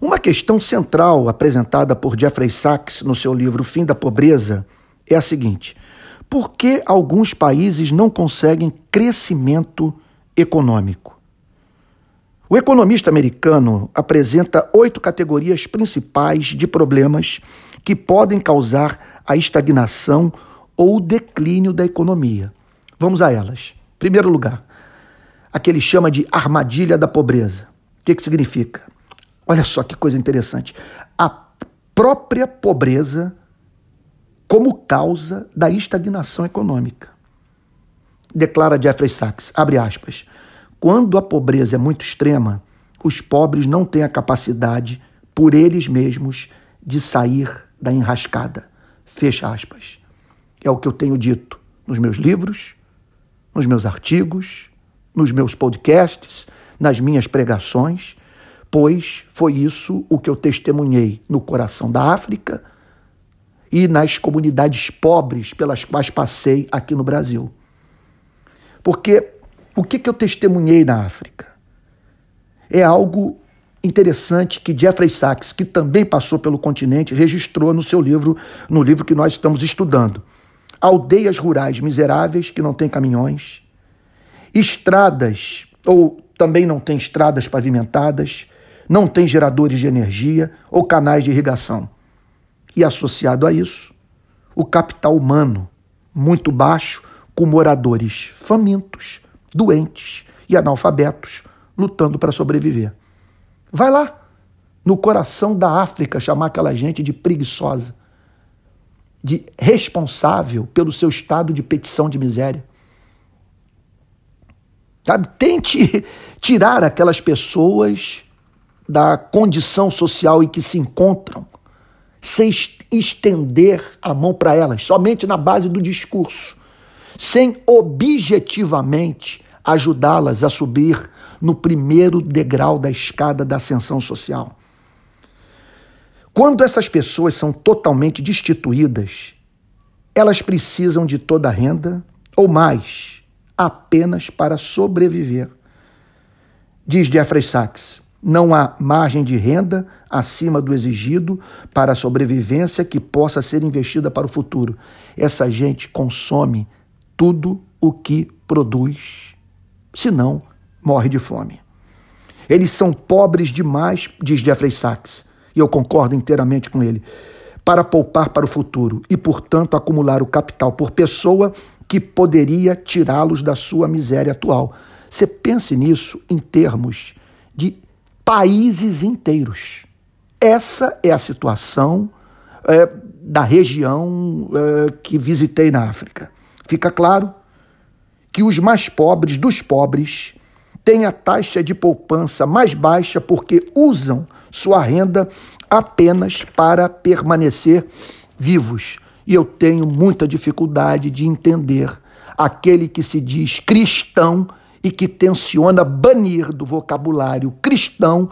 Uma questão central apresentada por Jeffrey Sachs no seu livro Fim da Pobreza é a seguinte: por que alguns países não conseguem crescimento econômico? O economista americano apresenta oito categorias principais de problemas que podem causar a estagnação ou o declínio da economia. Vamos a elas. Primeiro lugar, a que ele chama de armadilha da pobreza. O que, que significa? Olha só que coisa interessante. A própria pobreza como causa da estagnação econômica. Declara Jeffrey Sachs, abre aspas, quando a pobreza é muito extrema, os pobres não têm a capacidade, por eles mesmos, de sair da enrascada. Fecha aspas. É o que eu tenho dito nos meus livros, nos meus artigos, nos meus podcasts, nas minhas pregações pois foi isso o que eu testemunhei no coração da África e nas comunidades pobres pelas quais passei aqui no Brasil. Porque o que, que eu testemunhei na África? É algo interessante que Jeffrey Sachs, que também passou pelo continente, registrou no seu livro, no livro que nós estamos estudando. Aldeias rurais miseráveis que não têm caminhões, estradas ou também não têm estradas pavimentadas, não tem geradores de energia ou canais de irrigação. E associado a isso, o capital humano, muito baixo, com moradores famintos, doentes e analfabetos, lutando para sobreviver. Vai lá, no coração da África, chamar aquela gente de preguiçosa, de responsável pelo seu estado de petição de miséria. Sabe? Tente tirar aquelas pessoas da condição social em que se encontram, sem estender a mão para elas, somente na base do discurso, sem objetivamente ajudá-las a subir no primeiro degrau da escada da ascensão social. Quando essas pessoas são totalmente destituídas, elas precisam de toda a renda ou mais, apenas para sobreviver. Diz Jeffrey Sachs. Não há margem de renda acima do exigido para a sobrevivência que possa ser investida para o futuro. Essa gente consome tudo o que produz, senão morre de fome. Eles são pobres demais, diz Jeffrey Sachs, e eu concordo inteiramente com ele, para poupar para o futuro e, portanto, acumular o capital por pessoa que poderia tirá-los da sua miséria atual. Você pense nisso em termos de países inteiros. Essa é a situação é, da região é, que visitei na África. Fica claro que os mais pobres dos pobres têm a taxa de poupança mais baixa porque usam sua renda apenas para permanecer vivos. E eu tenho muita dificuldade de entender aquele que se diz cristão e que tenciona banir do vocabulário cristão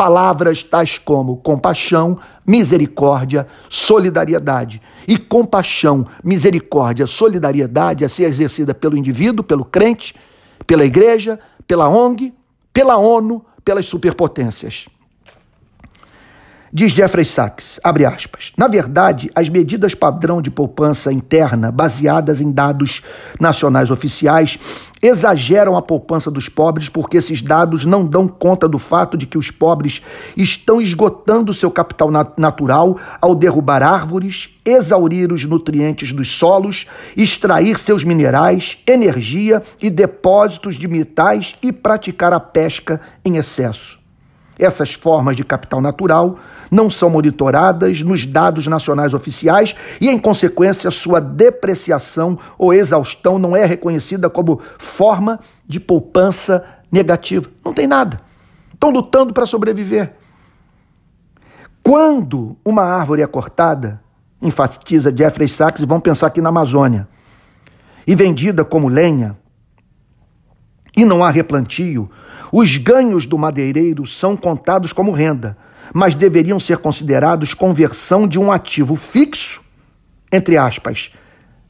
palavras tais como compaixão, misericórdia, solidariedade. E compaixão, misericórdia, solidariedade a ser exercida pelo indivíduo, pelo crente, pela igreja, pela ONG, pela ONU, pelas superpotências. Diz Jeffrey Sachs, abre aspas, na verdade, as medidas padrão de poupança interna, baseadas em dados nacionais oficiais, exageram a poupança dos pobres porque esses dados não dão conta do fato de que os pobres estão esgotando seu capital natural ao derrubar árvores, exaurir os nutrientes dos solos, extrair seus minerais, energia e depósitos de metais e praticar a pesca em excesso. Essas formas de capital natural não são monitoradas nos dados nacionais oficiais e, em consequência, sua depreciação ou exaustão não é reconhecida como forma de poupança negativa. Não tem nada. Estão lutando para sobreviver. Quando uma árvore é cortada, enfatiza Jeffrey Sachs, vão pensar aqui na Amazônia, e vendida como lenha, e não há replantio, os ganhos do madeireiro são contados como renda, mas deveriam ser considerados conversão de um ativo fixo, entre aspas,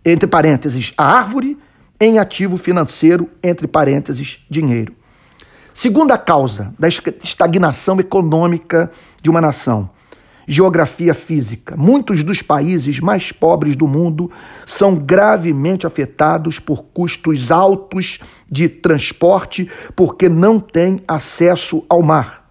entre parênteses, a árvore, em ativo financeiro, entre parênteses, dinheiro. Segunda causa da estagnação econômica de uma nação geografia física. Muitos dos países mais pobres do mundo são gravemente afetados por custos altos de transporte porque não têm acesso ao mar.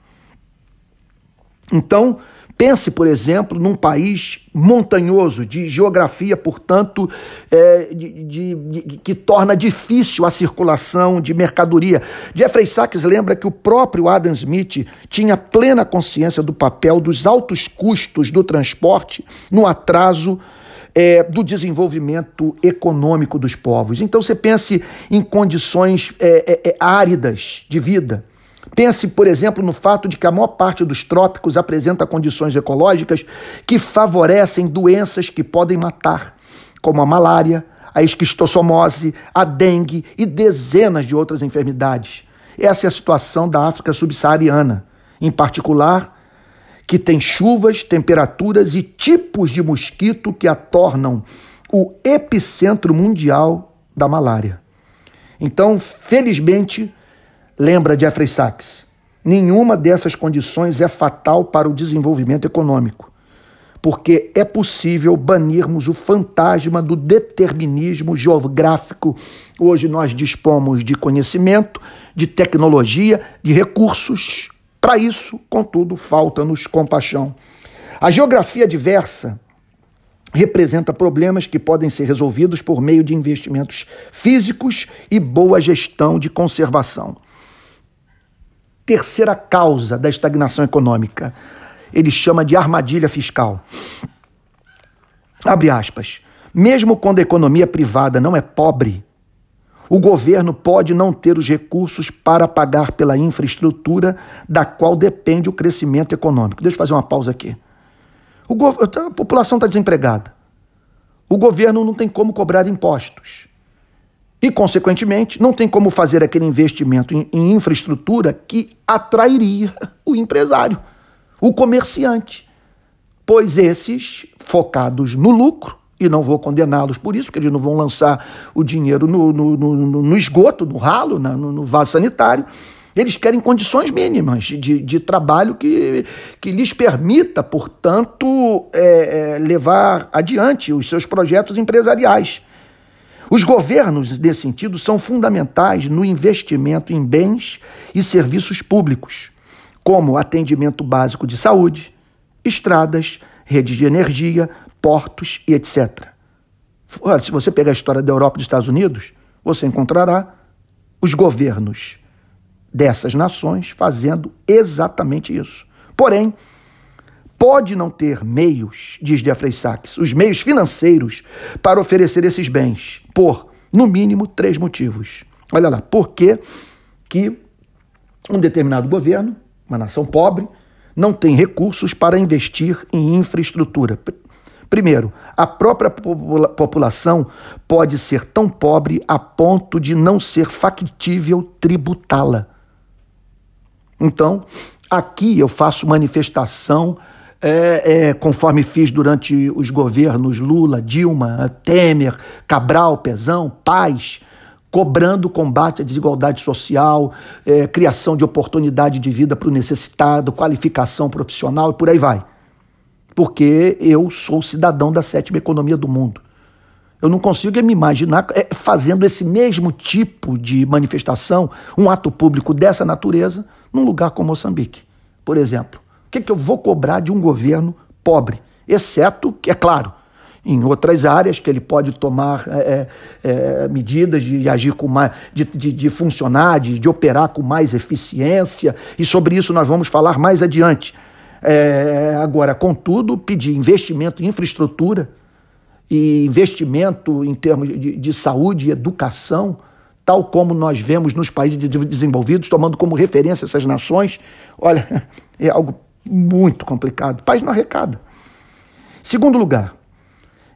Então, Pense, por exemplo, num país montanhoso, de geografia, portanto, é, de, de, de, que torna difícil a circulação de mercadoria. Jeffrey Sachs lembra que o próprio Adam Smith tinha plena consciência do papel dos altos custos do transporte no atraso é, do desenvolvimento econômico dos povos. Então, você pense em condições é, é, é áridas de vida Pense, por exemplo, no fato de que a maior parte dos trópicos apresenta condições ecológicas que favorecem doenças que podem matar, como a malária, a esquistossomose, a dengue e dezenas de outras enfermidades. Essa é a situação da África subsaariana, em particular, que tem chuvas, temperaturas e tipos de mosquito que a tornam o epicentro mundial da malária. Então, felizmente, Lembra Jeffrey Sachs? Nenhuma dessas condições é fatal para o desenvolvimento econômico, porque é possível banirmos o fantasma do determinismo geográfico. Hoje nós dispomos de conhecimento, de tecnologia, de recursos. Para isso, contudo, falta-nos compaixão. A geografia diversa representa problemas que podem ser resolvidos por meio de investimentos físicos e boa gestão de conservação terceira causa da estagnação econômica. Ele chama de armadilha fiscal. Abre aspas. Mesmo quando a economia privada não é pobre, o governo pode não ter os recursos para pagar pela infraestrutura da qual depende o crescimento econômico. Deixa eu fazer uma pausa aqui. A população está desempregada. O governo não tem como cobrar impostos. E, consequentemente, não tem como fazer aquele investimento em, em infraestrutura que atrairia o empresário, o comerciante. Pois esses, focados no lucro, e não vou condená-los por isso, porque eles não vão lançar o dinheiro no, no, no, no esgoto, no ralo, no, no vaso sanitário. Eles querem condições mínimas de, de trabalho que, que lhes permita, portanto, é, é, levar adiante os seus projetos empresariais. Os governos, nesse sentido, são fundamentais no investimento em bens e serviços públicos, como atendimento básico de saúde, estradas, redes de energia, portos e etc. Se você pegar a história da Europa e dos Estados Unidos, você encontrará os governos dessas nações fazendo exatamente isso. Porém, pode não ter meios, diz Jeffrey Sachs, os meios financeiros para oferecer esses bens, por, no mínimo, três motivos. Olha lá, por que, que um determinado governo, uma nação pobre, não tem recursos para investir em infraestrutura? Primeiro, a própria população pode ser tão pobre a ponto de não ser factível tributá-la. Então, aqui eu faço manifestação é, é, conforme fiz durante os governos Lula, Dilma, Temer, Cabral, Pezão, Paz, cobrando combate à desigualdade social, é, criação de oportunidade de vida para o necessitado, qualificação profissional e por aí vai. Porque eu sou cidadão da sétima economia do mundo. Eu não consigo me imaginar é, fazendo esse mesmo tipo de manifestação, um ato público dessa natureza, num lugar como Moçambique, por exemplo. O que, que eu vou cobrar de um governo pobre? Exceto que, é claro, em outras áreas que ele pode tomar é, é, é, medidas de agir com mais, de, de, de funcionar, de, de, operar com mais eficiência, e sobre isso nós vamos falar mais adiante. É, agora, contudo, pedir investimento em infraestrutura e investimento em termos de, de saúde e educação, tal como nós vemos nos países desenvolvidos, tomando como referência essas nações, olha, é algo muito complicado. O país não arrecada. Segundo lugar,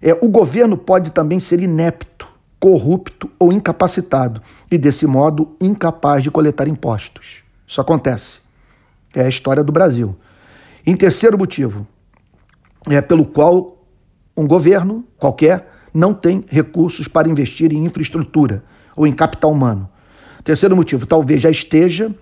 é, o governo pode também ser inepto, corrupto ou incapacitado e, desse modo, incapaz de coletar impostos. Isso acontece. É a história do Brasil. Em terceiro motivo, é pelo qual um governo qualquer não tem recursos para investir em infraestrutura ou em capital humano. Terceiro motivo, talvez já esteja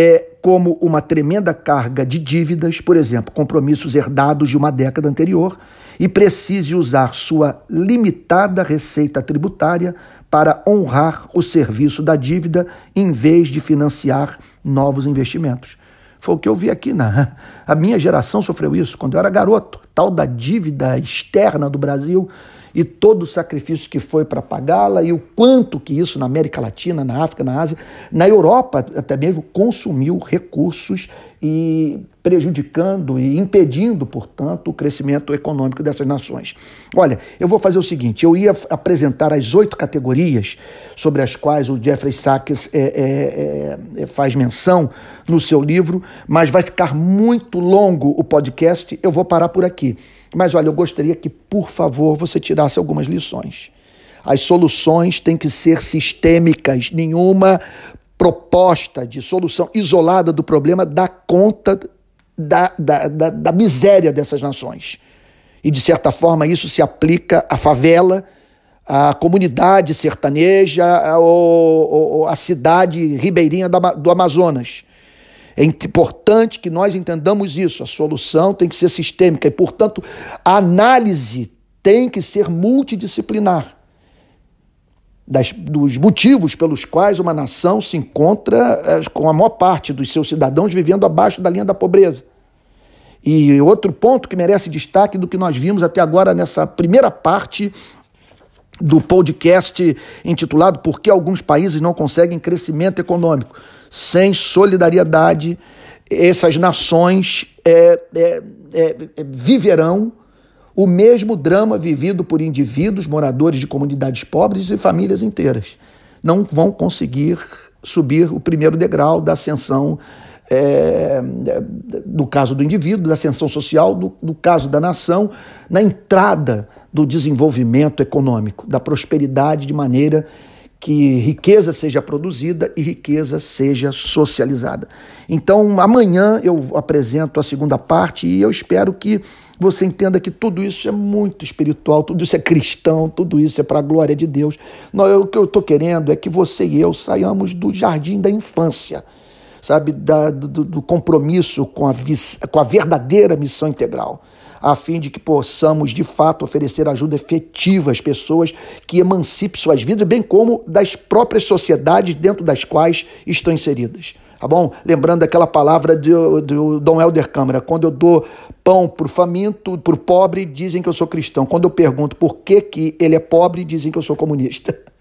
é como uma tremenda carga de dívidas, por exemplo, compromissos herdados de uma década anterior, e precise usar sua limitada receita tributária para honrar o serviço da dívida em vez de financiar novos investimentos. Foi o que eu vi aqui na a minha geração sofreu isso quando eu era garoto, tal da dívida externa do Brasil e todo o sacrifício que foi para pagá-la e o quanto que isso na América Latina, na África, na Ásia, na Europa até mesmo consumiu recursos e prejudicando e impedindo, portanto, o crescimento econômico dessas nações. Olha, eu vou fazer o seguinte: eu ia apresentar as oito categorias sobre as quais o Jeffrey Sachs é, é, é, faz menção no seu livro, mas vai ficar muito longo o podcast, eu vou parar por aqui. Mas olha, eu gostaria que, por favor, você tirasse algumas lições. As soluções têm que ser sistêmicas, nenhuma proposta de solução isolada do problema dá conta da, da, da, da miséria dessas nações. E, de certa forma, isso se aplica à favela, à comunidade sertaneja ou à cidade ribeirinha do Amazonas. É importante que nós entendamos isso. A solução tem que ser sistêmica e, portanto, a análise tem que ser multidisciplinar das, dos motivos pelos quais uma nação se encontra é, com a maior parte dos seus cidadãos vivendo abaixo da linha da pobreza. E outro ponto que merece destaque do que nós vimos até agora nessa primeira parte do podcast intitulado Por que alguns países não conseguem crescimento econômico? Sem solidariedade, essas nações é, é, é, é, viverão o mesmo drama vivido por indivíduos, moradores de comunidades pobres e famílias inteiras. Não vão conseguir subir o primeiro degrau da ascensão, é, do caso do indivíduo, da ascensão social, do, do caso da nação, na entrada do desenvolvimento econômico, da prosperidade de maneira que riqueza seja produzida e riqueza seja socializada. Então, amanhã eu apresento a segunda parte e eu espero que você entenda que tudo isso é muito espiritual, tudo isso é cristão, tudo isso é para a glória de Deus. Não, o que eu estou querendo é que você e eu saiamos do jardim da infância, sabe, da, do, do compromisso com a, com a verdadeira missão integral a fim de que possamos, de fato, oferecer ajuda efetiva às pessoas que emancipem suas vidas, bem como das próprias sociedades dentro das quais estão inseridas. Tá bom? Lembrando aquela palavra do, do Dom Helder Câmara: quando eu dou pão para o faminto, para o pobre, dizem que eu sou cristão. Quando eu pergunto por que, que ele é pobre, dizem que eu sou comunista.